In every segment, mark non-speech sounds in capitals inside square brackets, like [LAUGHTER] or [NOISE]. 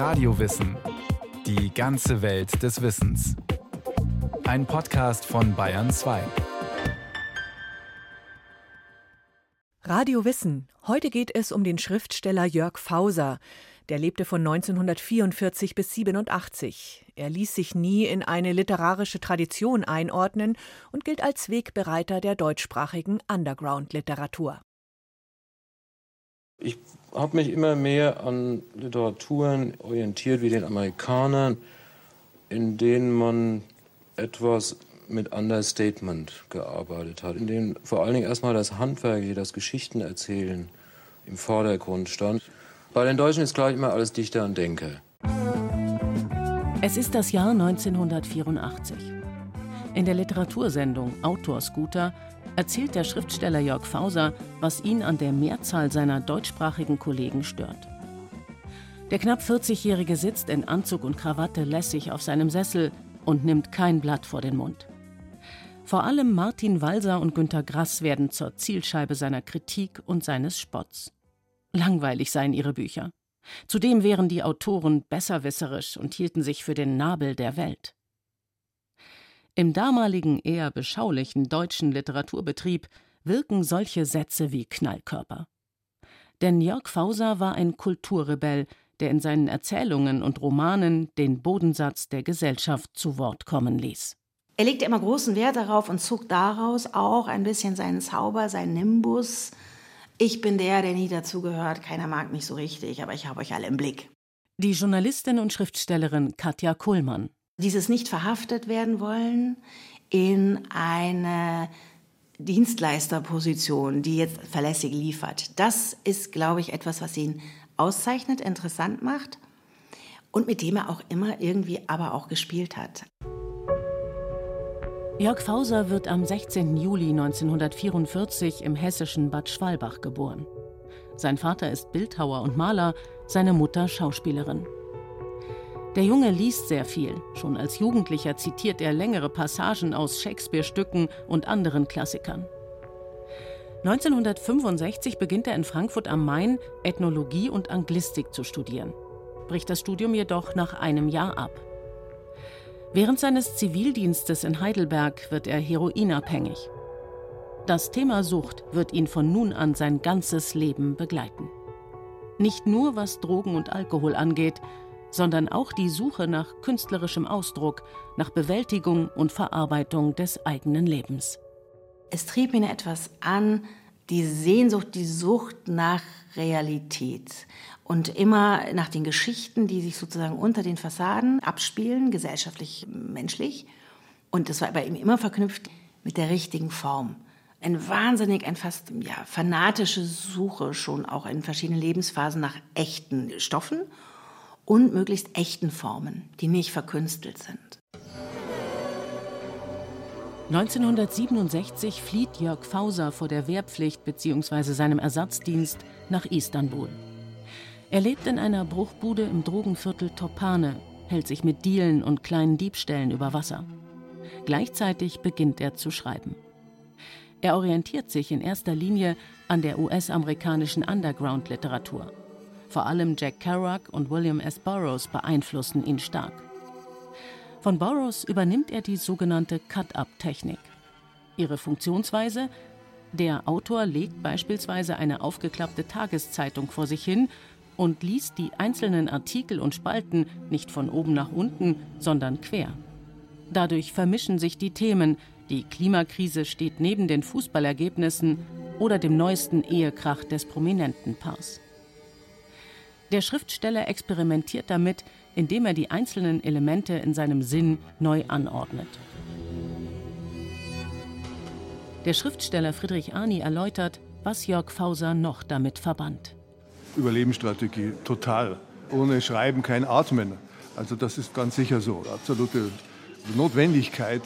Radiowissen. Die ganze Welt des Wissens. Ein Podcast von Bayern 2. Radio Wissen. Heute geht es um den Schriftsteller Jörg Fauser. Der lebte von 1944 bis 87. Er ließ sich nie in eine literarische Tradition einordnen und gilt als Wegbereiter der deutschsprachigen Underground-Literatur. Ich habe mich immer mehr an Literaturen orientiert wie den Amerikanern, in denen man etwas mit Understatement gearbeitet hat, in denen vor allen Dingen erstmal das Handwerk, das Geschichtenerzählen im Vordergrund stand. Bei den Deutschen ist gleich immer alles Dichter und Denker. Es ist das Jahr 1984. In der Literatursendung Autorscooter erzählt der Schriftsteller Jörg Fauser, was ihn an der Mehrzahl seiner deutschsprachigen Kollegen stört. Der knapp 40-Jährige sitzt in Anzug und Krawatte lässig auf seinem Sessel und nimmt kein Blatt vor den Mund. Vor allem Martin Walser und Günter Grass werden zur Zielscheibe seiner Kritik und seines Spotts. Langweilig seien ihre Bücher. Zudem wären die Autoren besserwisserisch und hielten sich für den Nabel der Welt. Im damaligen eher beschaulichen deutschen Literaturbetrieb wirken solche Sätze wie Knallkörper. Denn Jörg Fauser war ein Kulturrebell, der in seinen Erzählungen und Romanen den Bodensatz der Gesellschaft zu Wort kommen ließ. Er legte immer großen Wert darauf und zog daraus auch ein bisschen seinen Zauber, seinen Nimbus, ich bin der, der nie dazugehört. Keiner mag mich so richtig, aber ich habe euch alle im Blick. Die Journalistin und Schriftstellerin Katja Kuhlmann. Dieses nicht verhaftet werden wollen in eine Dienstleisterposition, die jetzt verlässlich liefert. Das ist, glaube ich, etwas, was ihn auszeichnet, interessant macht und mit dem er auch immer irgendwie aber auch gespielt hat. Jörg Fauser wird am 16. Juli 1944 im hessischen Bad Schwalbach geboren. Sein Vater ist Bildhauer und Maler, seine Mutter Schauspielerin. Der Junge liest sehr viel. Schon als Jugendlicher zitiert er längere Passagen aus Shakespeare-Stücken und anderen Klassikern. 1965 beginnt er in Frankfurt am Main Ethnologie und Anglistik zu studieren, bricht das Studium jedoch nach einem Jahr ab. Während seines Zivildienstes in Heidelberg wird er heroinabhängig. Das Thema Sucht wird ihn von nun an sein ganzes Leben begleiten. Nicht nur was Drogen und Alkohol angeht, sondern auch die Suche nach künstlerischem Ausdruck, nach Bewältigung und Verarbeitung des eigenen Lebens. Es trieb ihn etwas an, die Sehnsucht, die Sucht nach Realität und immer nach den Geschichten, die sich sozusagen unter den Fassaden abspielen, gesellschaftlich, menschlich. Und das war bei ihm immer verknüpft mit der richtigen Form. Ein wahnsinnig, ein fast ja, fanatische Suche schon auch in verschiedenen Lebensphasen nach echten Stoffen und möglichst echten Formen, die nicht verkünstelt sind. 1967 flieht Jörg Fauser vor der Wehrpflicht bzw. seinem Ersatzdienst nach Istanbul. Er lebt in einer Bruchbude im Drogenviertel Topane, hält sich mit Dielen und kleinen Diebstählen über Wasser. Gleichzeitig beginnt er zu schreiben. Er orientiert sich in erster Linie an der US-amerikanischen Underground-Literatur. Vor allem Jack Kerouac und William S. Burroughs beeinflussen ihn stark. Von Burroughs übernimmt er die sogenannte Cut-up-Technik. Ihre Funktionsweise der Autor legt beispielsweise eine aufgeklappte Tageszeitung vor sich hin und liest die einzelnen Artikel und Spalten nicht von oben nach unten, sondern quer. Dadurch vermischen sich die Themen, die Klimakrise steht neben den Fußballergebnissen oder dem neuesten Ehekrach des prominenten Paars. Der Schriftsteller experimentiert damit, indem er die einzelnen Elemente in seinem Sinn neu anordnet. Der Schriftsteller Friedrich Arni erläutert, was Jörg Fauser noch damit verband. Überlebensstrategie, total. Ohne Schreiben kein Atmen. Also das ist ganz sicher so. Absolute Notwendigkeit,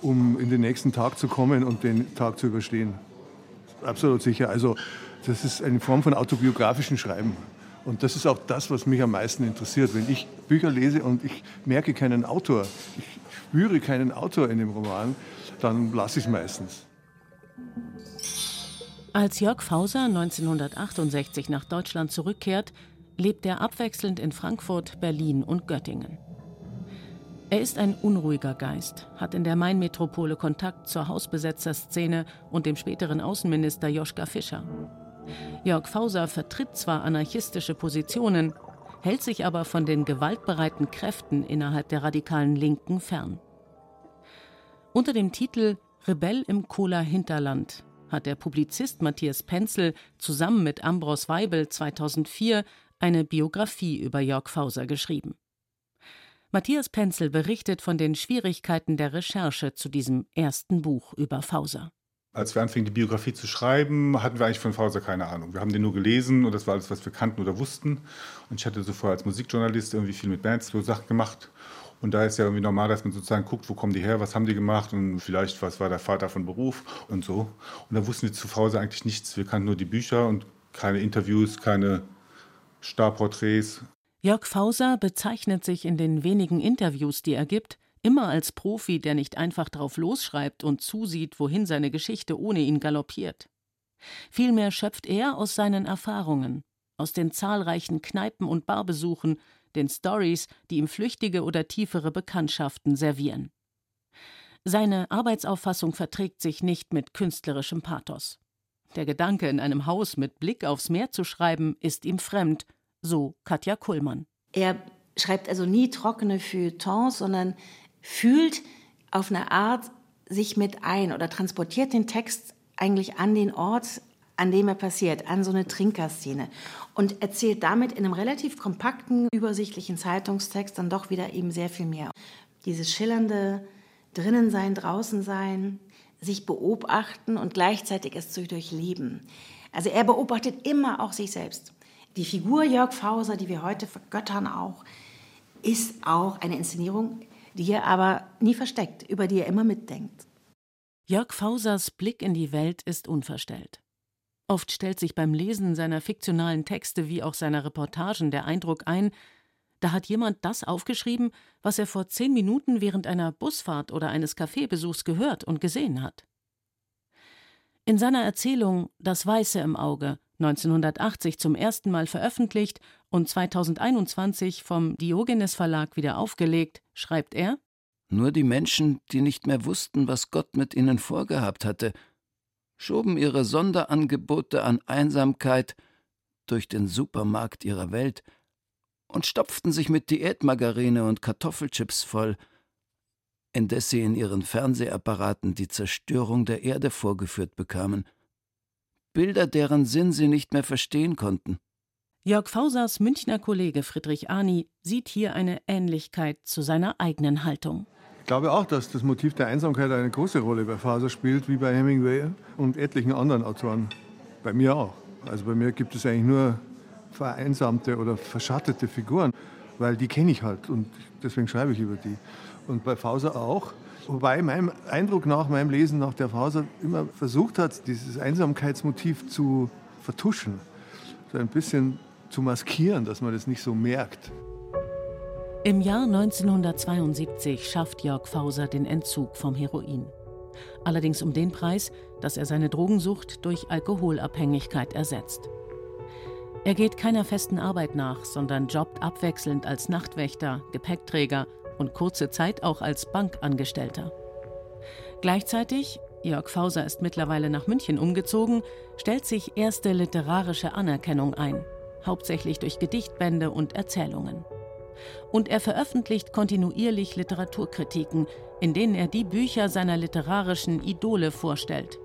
um in den nächsten Tag zu kommen und den Tag zu überstehen. Absolut sicher. Also das ist eine Form von autobiografischem Schreiben. Und das ist auch das, was mich am meisten interessiert. Wenn ich Bücher lese und ich merke keinen Autor, ich spüre keinen Autor in dem Roman, dann lasse ich es meistens. Als Jörg Fauser 1968 nach Deutschland zurückkehrt, lebt er abwechselnd in Frankfurt, Berlin und Göttingen. Er ist ein unruhiger Geist, hat in der Mainmetropole Kontakt zur Hausbesetzerszene und dem späteren Außenminister Joschka Fischer. Jörg Fauser vertritt zwar anarchistische Positionen, hält sich aber von den gewaltbereiten Kräften innerhalb der radikalen Linken fern. Unter dem Titel Rebell im Kohler Hinterland hat der Publizist Matthias Penzel zusammen mit Ambros Weibel 2004 eine Biografie über Jörg Fauser geschrieben. Matthias Penzel berichtet von den Schwierigkeiten der Recherche zu diesem ersten Buch über Fauser. Als wir anfingen, die Biografie zu schreiben, hatten wir eigentlich von Fauser keine Ahnung. Wir haben den nur gelesen und das war alles, was wir kannten oder wussten. Und ich hatte so vorher als Musikjournalist irgendwie viel mit Bands so Sachen gemacht. Und da ist ja irgendwie normal, dass man sozusagen guckt, wo kommen die her, was haben die gemacht und vielleicht, was war der Vater von Beruf und so. Und da wussten wir zu Fauser eigentlich nichts. Wir kannten nur die Bücher und keine Interviews, keine Starporträts. Jörg Fauser bezeichnet sich in den wenigen Interviews, die er gibt, immer als Profi, der nicht einfach drauf losschreibt und zusieht, wohin seine Geschichte ohne ihn galoppiert. Vielmehr schöpft er aus seinen Erfahrungen, aus den zahlreichen Kneipen- und Barbesuchen, den Stories, die ihm flüchtige oder tiefere Bekanntschaften servieren. Seine Arbeitsauffassung verträgt sich nicht mit künstlerischem Pathos. Der Gedanke, in einem Haus mit Blick aufs Meer zu schreiben, ist ihm fremd so Katja Kullmann. Er schreibt also nie trockene Feuilletons, sondern fühlt auf eine Art sich mit ein oder transportiert den Text eigentlich an den Ort, an dem er passiert, an so eine Trinkerszene und erzählt damit in einem relativ kompakten, übersichtlichen Zeitungstext dann doch wieder eben sehr viel mehr. Dieses schillernde drinnen sein, draußen sein, sich beobachten und gleichzeitig es zu durchleben. Also er beobachtet immer auch sich selbst. Die Figur Jörg Fauser, die wir heute vergöttern auch, ist auch eine Inszenierung, die er aber nie versteckt, über die er immer mitdenkt. Jörg Fausers Blick in die Welt ist unverstellt. Oft stellt sich beim Lesen seiner fiktionalen Texte wie auch seiner Reportagen der Eindruck ein, da hat jemand das aufgeschrieben, was er vor zehn Minuten während einer Busfahrt oder eines Kaffeebesuchs gehört und gesehen hat. In seiner Erzählung Das Weiße im Auge 1980 zum ersten Mal veröffentlicht und 2021 vom Diogenes Verlag wieder aufgelegt, schreibt er Nur die Menschen, die nicht mehr wussten, was Gott mit ihnen vorgehabt hatte, schoben ihre Sonderangebote an Einsamkeit durch den Supermarkt ihrer Welt und stopften sich mit Diätmargarine und Kartoffelchips voll, indes sie in ihren Fernsehapparaten die Zerstörung der Erde vorgeführt bekamen – Bilder, deren Sinn sie nicht mehr verstehen konnten. Jörg Fausers Münchner Kollege Friedrich Arni sieht hier eine Ähnlichkeit zu seiner eigenen Haltung. Ich glaube auch, dass das Motiv der Einsamkeit eine große Rolle bei Faser spielt, wie bei Hemingway und etlichen anderen Autoren. Bei mir auch. Also bei mir gibt es eigentlich nur vereinsamte oder verschattete Figuren, weil die kenne ich halt und deswegen schreibe ich über die. Und bei Fauser auch. Wobei meinem Eindruck nach, meinem Lesen nach der Fauser immer versucht hat, dieses Einsamkeitsmotiv zu vertuschen, so ein bisschen zu maskieren, dass man das nicht so merkt. Im Jahr 1972 schafft Jörg Fauser den Entzug vom Heroin. Allerdings um den Preis, dass er seine Drogensucht durch Alkoholabhängigkeit ersetzt. Er geht keiner festen Arbeit nach, sondern jobbt abwechselnd als Nachtwächter, Gepäckträger und kurze Zeit auch als Bankangestellter. Gleichzeitig, Jörg Fauser ist mittlerweile nach München umgezogen, stellt sich erste literarische Anerkennung ein, hauptsächlich durch Gedichtbände und Erzählungen. Und er veröffentlicht kontinuierlich Literaturkritiken, in denen er die Bücher seiner literarischen Idole vorstellt.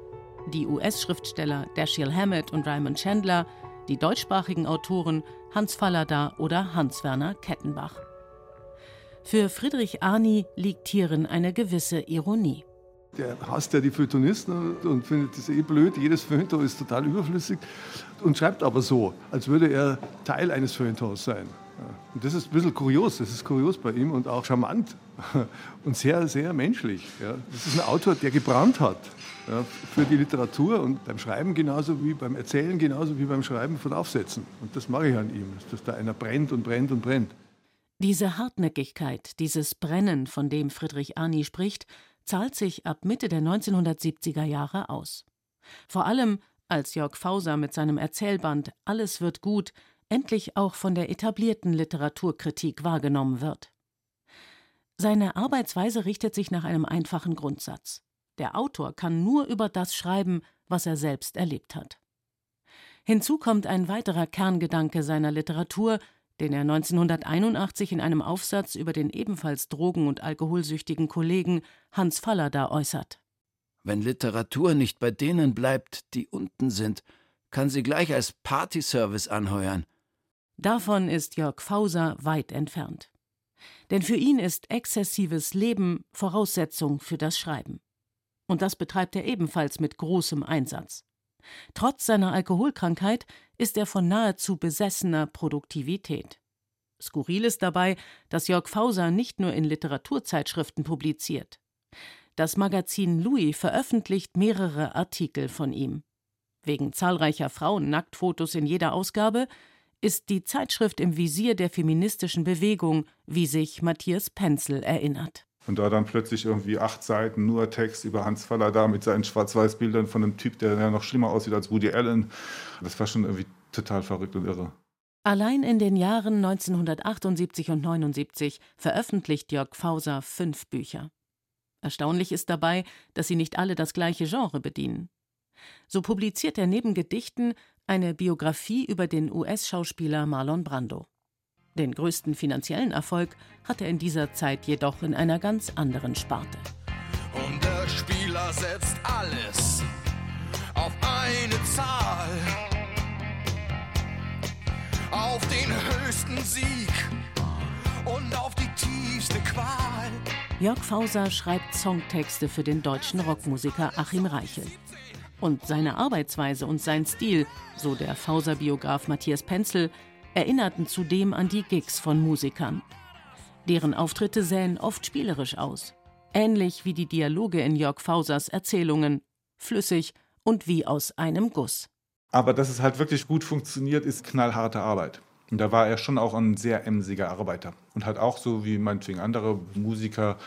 Die US-Schriftsteller Dashiell Hammett und Raymond Chandler, die deutschsprachigen Autoren Hans Fallada oder Hans-Werner Kettenbach. Für Friedrich Arni liegt hierin eine gewisse Ironie. Der hasst ja die Feuilletonisten und findet das eh blöd. Jedes Feuilleton ist total überflüssig und schreibt aber so, als würde er Teil eines Feuilletons sein. Und das ist ein bisschen kurios, das ist kurios bei ihm und auch charmant [LAUGHS] und sehr, sehr menschlich. Das ist ein Autor, der gebrannt hat für die Literatur und beim Schreiben genauso wie beim Erzählen, genauso wie beim Schreiben von Aufsätzen. Und das mag ich an ihm, dass da einer brennt und brennt und brennt. Diese Hartnäckigkeit, dieses Brennen, von dem Friedrich Arni spricht, zahlt sich ab Mitte der 1970er Jahre aus. Vor allem, als Jörg Fauser mit seinem Erzählband Alles wird gut endlich auch von der etablierten Literaturkritik wahrgenommen wird. Seine Arbeitsweise richtet sich nach einem einfachen Grundsatz. Der Autor kann nur über das schreiben, was er selbst erlebt hat. Hinzu kommt ein weiterer Kerngedanke seiner Literatur, den er 1981 in einem Aufsatz über den ebenfalls drogen- und alkoholsüchtigen Kollegen Hans Fallada äußert. Wenn Literatur nicht bei denen bleibt, die unten sind, kann sie gleich als Partyservice anheuern. Davon ist Jörg Fauser weit entfernt. Denn für ihn ist exzessives Leben Voraussetzung für das Schreiben. Und das betreibt er ebenfalls mit großem Einsatz. Trotz seiner Alkoholkrankheit ist er von nahezu besessener Produktivität. Skurril ist dabei, dass Jörg Fauser nicht nur in Literaturzeitschriften publiziert. Das Magazin Louis veröffentlicht mehrere Artikel von ihm. Wegen zahlreicher Frauennacktfotos in jeder Ausgabe ist die Zeitschrift im Visier der feministischen Bewegung, wie sich Matthias Penzel erinnert. Und da dann plötzlich irgendwie acht Seiten nur Text über Hans Faller da mit seinen Schwarz-Weiß-Bildern von einem Typ, der ja noch schlimmer aussieht als Woody Allen. Das war schon irgendwie total verrückt und irre. Allein in den Jahren 1978 und 79 veröffentlicht Jörg Fauser fünf Bücher. Erstaunlich ist dabei, dass sie nicht alle das gleiche Genre bedienen. So publiziert er neben Gedichten eine Biografie über den US-Schauspieler Marlon Brando. Den größten finanziellen Erfolg hat er in dieser Zeit jedoch in einer ganz anderen Sparte. Und der Spieler setzt alles auf eine Zahl. Auf den höchsten Sieg und auf die tiefste Qual. Jörg Fauser schreibt Songtexte für den deutschen Rockmusiker Achim Reichel. Und seine Arbeitsweise und sein Stil, so der Fauser-Biograf Matthias Penzel, erinnerten zudem an die Gigs von Musikern. Deren Auftritte sähen oft spielerisch aus, ähnlich wie die Dialoge in Jörg Fausers Erzählungen, flüssig und wie aus einem Guss. Aber dass es halt wirklich gut funktioniert, ist knallharte Arbeit. Und da war er schon auch ein sehr emsiger Arbeiter. Und hat auch so wie meinetwegen andere Musiker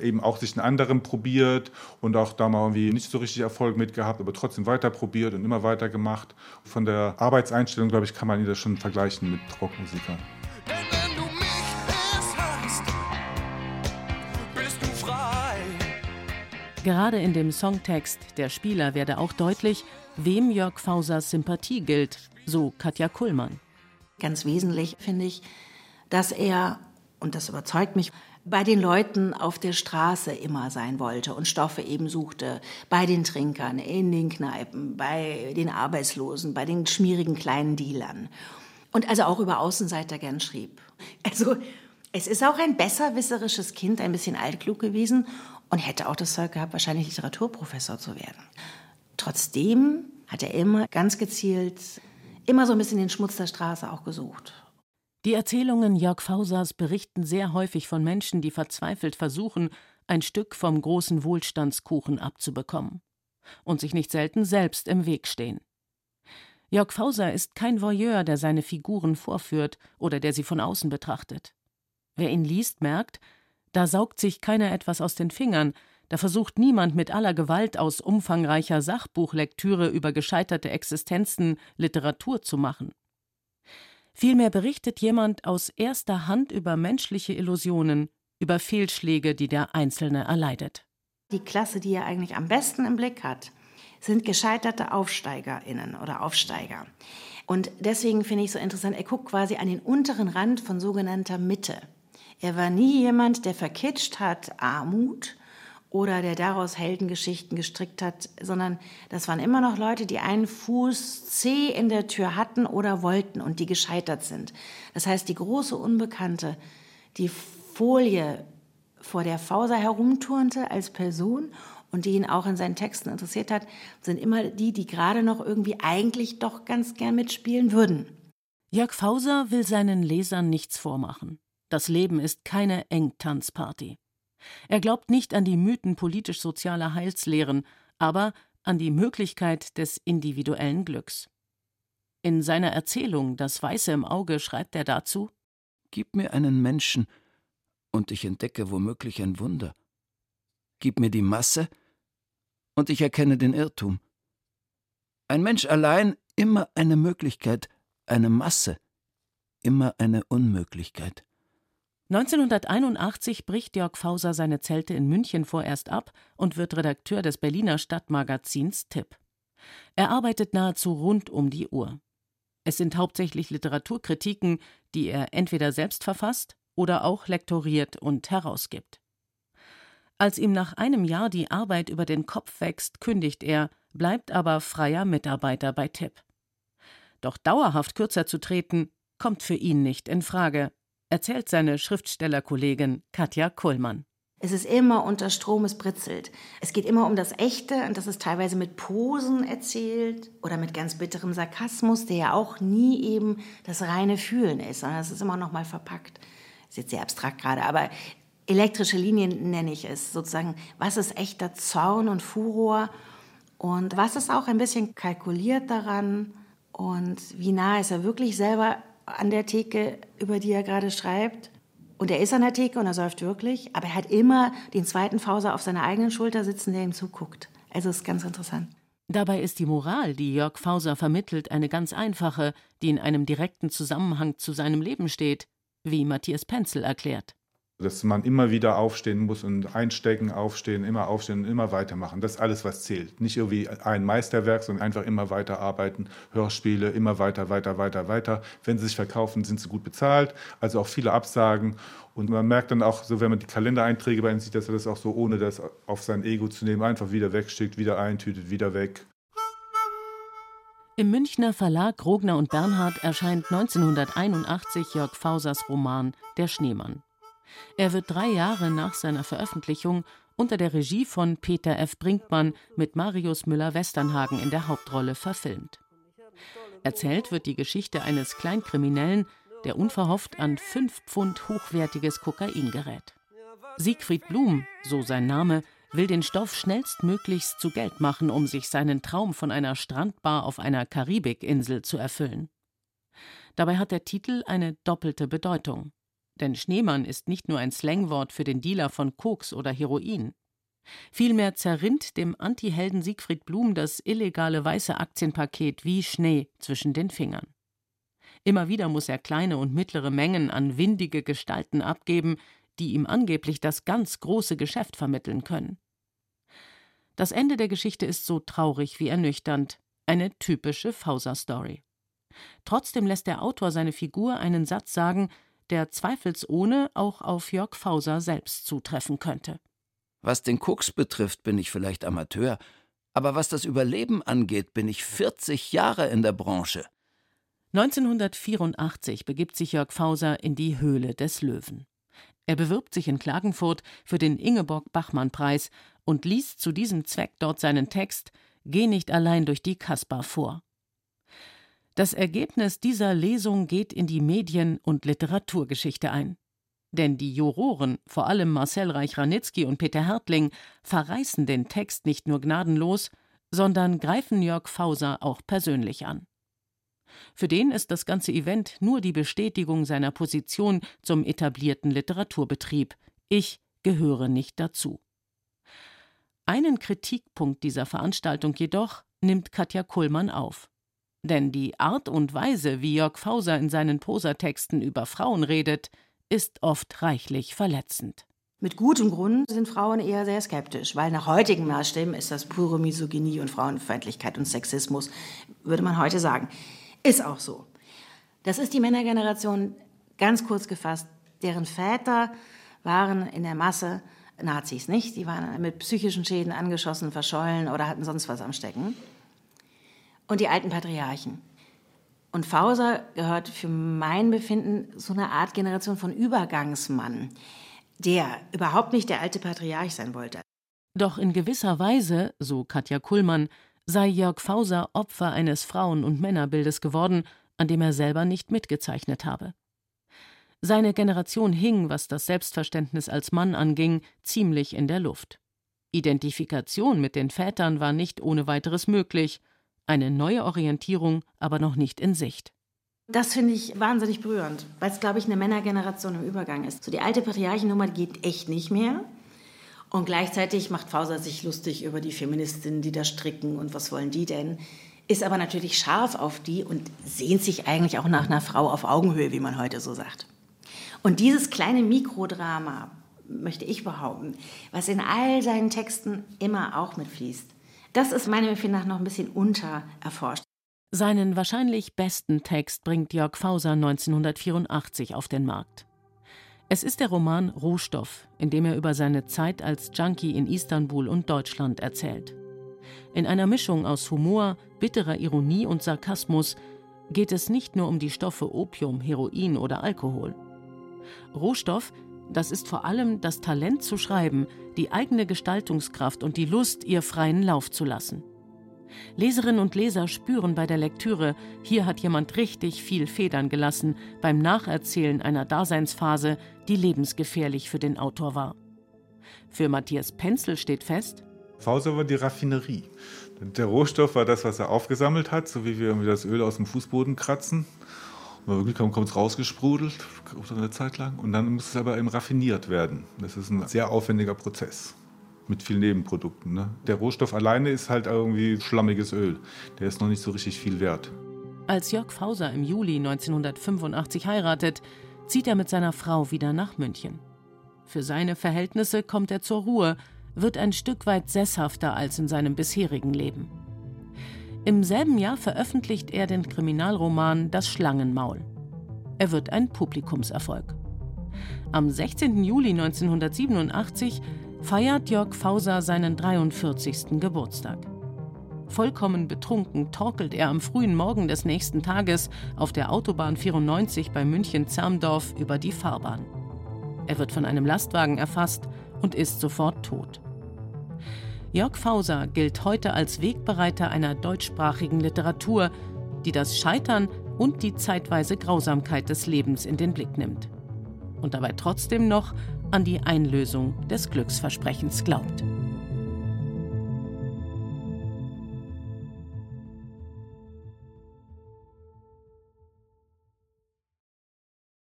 eben auch sich einen anderen probiert und auch da mal irgendwie nicht so richtig Erfolg mit gehabt, aber trotzdem weiter probiert und immer weiter gemacht. Von der Arbeitseinstellung, glaube ich, kann man ihn das schon vergleichen mit Rockmusikern. Gerade in dem Songtext Der Spieler werde auch deutlich, wem Jörg Fausers Sympathie gilt, so Katja Kullmann. Ganz wesentlich finde ich, dass er, und das überzeugt mich, bei den Leuten auf der Straße immer sein wollte und Stoffe eben suchte, bei den Trinkern, in den Kneipen, bei den Arbeitslosen, bei den schmierigen kleinen Dealern. Und also auch über Außenseiter gern schrieb. Also es ist auch ein besserwisserisches Kind, ein bisschen altklug gewesen und hätte auch das Zeug gehabt, wahrscheinlich Literaturprofessor zu werden. Trotzdem hat er immer ganz gezielt, immer so ein bisschen den Schmutz der Straße auch gesucht. Die Erzählungen Jörg Fausers berichten sehr häufig von Menschen, die verzweifelt versuchen, ein Stück vom großen Wohlstandskuchen abzubekommen und sich nicht selten selbst im Weg stehen. Jörg Fauser ist kein Voyeur, der seine Figuren vorführt oder der sie von außen betrachtet. Wer ihn liest, merkt, da saugt sich keiner etwas aus den Fingern, da versucht niemand mit aller Gewalt aus umfangreicher Sachbuchlektüre über gescheiterte Existenzen Literatur zu machen. Vielmehr berichtet jemand aus erster Hand über menschliche Illusionen, über Fehlschläge, die der Einzelne erleidet. Die Klasse, die er eigentlich am besten im Blick hat, sind gescheiterte AufsteigerInnen oder Aufsteiger. Und deswegen finde ich so interessant, er guckt quasi an den unteren Rand von sogenannter Mitte. Er war nie jemand, der verkitscht hat Armut oder der daraus Heldengeschichten gestrickt hat, sondern das waren immer noch Leute, die einen Fuß C in der Tür hatten oder wollten und die gescheitert sind. Das heißt, die große Unbekannte, die Folie vor der Fauser herumturnte als Person und die ihn auch in seinen Texten interessiert hat, sind immer die, die gerade noch irgendwie eigentlich doch ganz gern mitspielen würden. Jörg Fauser will seinen Lesern nichts vormachen. Das Leben ist keine Engtanzparty. Er glaubt nicht an die Mythen politisch-sozialer Heilslehren, aber an die Möglichkeit des individuellen Glücks. In seiner Erzählung Das Weiße im Auge schreibt er dazu Gib mir einen Menschen, und ich entdecke womöglich ein Wunder. Gib mir die Masse, und ich erkenne den Irrtum. Ein Mensch allein immer eine Möglichkeit, eine Masse immer eine Unmöglichkeit. 1981 bricht Jörg Fauser seine Zelte in München vorerst ab und wird Redakteur des Berliner Stadtmagazins Tipp. Er arbeitet nahezu rund um die Uhr. Es sind hauptsächlich Literaturkritiken, die er entweder selbst verfasst oder auch lektoriert und herausgibt. Als ihm nach einem Jahr die Arbeit über den Kopf wächst, kündigt er, bleibt aber freier Mitarbeiter bei Tipp. Doch dauerhaft kürzer zu treten, kommt für ihn nicht in Frage, erzählt seine Schriftstellerkollegin Katja Kuhlmann. Es ist immer unter Strom, es britzelt. Es geht immer um das Echte und das ist teilweise mit Posen erzählt oder mit ganz bitterem Sarkasmus, der ja auch nie eben das reine Fühlen ist, sondern es ist immer noch mal verpackt. Ist jetzt sehr abstrakt gerade, aber elektrische Linien nenne ich es sozusagen. Was ist echter Zorn und Furor und was ist auch ein bisschen kalkuliert daran und wie nah ist er wirklich selber an der Theke, über die er gerade schreibt. Und er ist an der Theke und er säuft wirklich, aber er hat immer den zweiten Fauser auf seiner eigenen Schulter sitzen, der ihm zuguckt. Also ist ganz interessant. Dabei ist die Moral, die Jörg Fauser vermittelt, eine ganz einfache, die in einem direkten Zusammenhang zu seinem Leben steht, wie Matthias Penzel erklärt dass man immer wieder aufstehen muss und einstecken, aufstehen, immer aufstehen und immer weitermachen. Das ist alles, was zählt. Nicht irgendwie ein Meisterwerk, sondern einfach immer weiter arbeiten, Hörspiele, immer weiter, weiter, weiter, weiter. Wenn sie sich verkaufen, sind sie gut bezahlt, also auch viele Absagen. Und man merkt dann auch, so wenn man die Kalendereinträge bei ihm sieht, dass er das auch so, ohne das auf sein Ego zu nehmen, einfach wieder wegschickt, wieder eintütet, wieder weg. Im Münchner Verlag Rogner und Bernhard erscheint 1981 Jörg Fausers Roman Der Schneemann. Er wird drei Jahre nach seiner Veröffentlichung unter der Regie von Peter F. Brinkmann mit Marius Müller-Westernhagen in der Hauptrolle verfilmt. Erzählt wird die Geschichte eines Kleinkriminellen, der unverhofft an fünf Pfund hochwertiges Kokain gerät. Siegfried Blum, so sein Name, will den Stoff schnellstmöglichst zu Geld machen, um sich seinen Traum von einer Strandbar auf einer Karibikinsel zu erfüllen. Dabei hat der Titel eine doppelte Bedeutung. Denn Schneemann ist nicht nur ein Slangwort für den Dealer von Koks oder Heroin. Vielmehr zerrinnt dem Antihelden Siegfried Blum das illegale weiße Aktienpaket wie Schnee zwischen den Fingern. Immer wieder muss er kleine und mittlere Mengen an windige Gestalten abgeben, die ihm angeblich das ganz große Geschäft vermitteln können. Das Ende der Geschichte ist so traurig wie ernüchternd, eine typische Fauser-Story. Trotzdem lässt der Autor seine Figur einen Satz sagen, der zweifelsohne auch auf Jörg Fauser selbst zutreffen könnte. Was den Koks betrifft, bin ich vielleicht Amateur, aber was das Überleben angeht, bin ich 40 Jahre in der Branche. 1984 begibt sich Jörg Fauser in die Höhle des Löwen. Er bewirbt sich in Klagenfurt für den Ingeborg-Bachmann-Preis und liest zu diesem Zweck dort seinen Text Geh nicht allein durch die Kaspar vor. Das Ergebnis dieser Lesung geht in die Medien- und Literaturgeschichte ein. Denn die Juroren, vor allem Marcel Reich-Ranitzky und Peter Hertling, verreißen den Text nicht nur gnadenlos, sondern greifen Jörg Fauser auch persönlich an. Für den ist das ganze Event nur die Bestätigung seiner Position zum etablierten Literaturbetrieb. Ich gehöre nicht dazu. Einen Kritikpunkt dieser Veranstaltung jedoch nimmt Katja Kullmann auf. Denn die Art und Weise, wie Jörg Fauser in seinen Prosatexten über Frauen redet, ist oft reichlich verletzend. Mit gutem Grund sind Frauen eher sehr skeptisch, weil nach heutigen Maßstäben ist das pure Misogynie und Frauenfeindlichkeit und Sexismus, würde man heute sagen. Ist auch so. Das ist die Männergeneration, ganz kurz gefasst, deren Väter waren in der Masse Nazis, nicht? Die waren mit psychischen Schäden angeschossen, verschollen oder hatten sonst was am Stecken und die alten Patriarchen. Und Fauser gehört für mein Befinden so eine Art Generation von Übergangsmann, der überhaupt nicht der alte Patriarch sein wollte. Doch in gewisser Weise, so Katja Kullmann, sei Jörg Fauser Opfer eines Frauen- und Männerbildes geworden, an dem er selber nicht mitgezeichnet habe. Seine Generation hing, was das Selbstverständnis als Mann anging, ziemlich in der Luft. Identifikation mit den Vätern war nicht ohne weiteres möglich, eine neue Orientierung aber noch nicht in Sicht. Das finde ich wahnsinnig berührend, weil es, glaube ich, eine Männergeneration im Übergang ist. So die alte Patriarchennummer geht echt nicht mehr. Und gleichzeitig macht Fauser sich lustig über die Feministinnen, die da stricken und was wollen die denn. ist aber natürlich scharf auf die und sehnt sich eigentlich auch nach einer Frau auf Augenhöhe, wie man heute so sagt. Und dieses kleine Mikrodrama, möchte ich behaupten, was in all seinen Texten immer auch mitfließt, das ist meinem Empfinden nach noch ein bisschen untererforscht. Seinen wahrscheinlich besten Text bringt Jörg Fauser 1984 auf den Markt. Es ist der Roman Rohstoff, in dem er über seine Zeit als Junkie in Istanbul und Deutschland erzählt. In einer Mischung aus Humor, bitterer Ironie und Sarkasmus geht es nicht nur um die Stoffe Opium, Heroin oder Alkohol. Rohstoff, das ist vor allem das Talent zu schreiben, die eigene Gestaltungskraft und die Lust, ihr freien Lauf zu lassen. Leserinnen und Leser spüren bei der Lektüre, hier hat jemand richtig viel Federn gelassen beim Nacherzählen einer Daseinsphase, die lebensgefährlich für den Autor war. Für Matthias Penzel steht fest, Fauser war die Raffinerie. Der Rohstoff war das, was er aufgesammelt hat, so wie wir das Öl aus dem Fußboden kratzen. Und wenn wir Glück haben, kommt es rausgesprudelt, eine Zeit lang. Und dann muss es aber eben raffiniert werden. Das ist ein sehr aufwendiger Prozess mit vielen Nebenprodukten. Ne? Der Rohstoff alleine ist halt irgendwie schlammiges Öl. Der ist noch nicht so richtig viel wert. Als Jörg Fauser im Juli 1985 heiratet, zieht er mit seiner Frau wieder nach München. Für seine Verhältnisse kommt er zur Ruhe wird ein Stück weit sesshafter als in seinem bisherigen Leben. Im selben Jahr veröffentlicht er den Kriminalroman Das Schlangenmaul. Er wird ein Publikumserfolg. Am 16. Juli 1987 feiert Jörg Fauser seinen 43. Geburtstag. Vollkommen betrunken torkelt er am frühen Morgen des nächsten Tages auf der Autobahn 94 bei München-Zermdorf über die Fahrbahn. Er wird von einem Lastwagen erfasst und ist sofort tot. Jörg Fauser gilt heute als Wegbereiter einer deutschsprachigen Literatur, die das Scheitern und die zeitweise Grausamkeit des Lebens in den Blick nimmt und dabei trotzdem noch an die Einlösung des Glücksversprechens glaubt.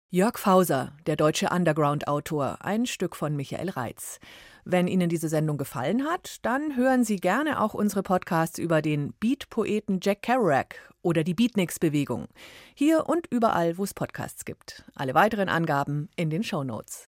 Jörg Fauser, der deutsche Underground-Autor, ein Stück von Michael Reitz. Wenn Ihnen diese Sendung gefallen hat, dann hören Sie gerne auch unsere Podcasts über den Beat-Poeten Jack Kerouac oder die Beatniks-Bewegung. Hier und überall, wo es Podcasts gibt. Alle weiteren Angaben in den Show Notes.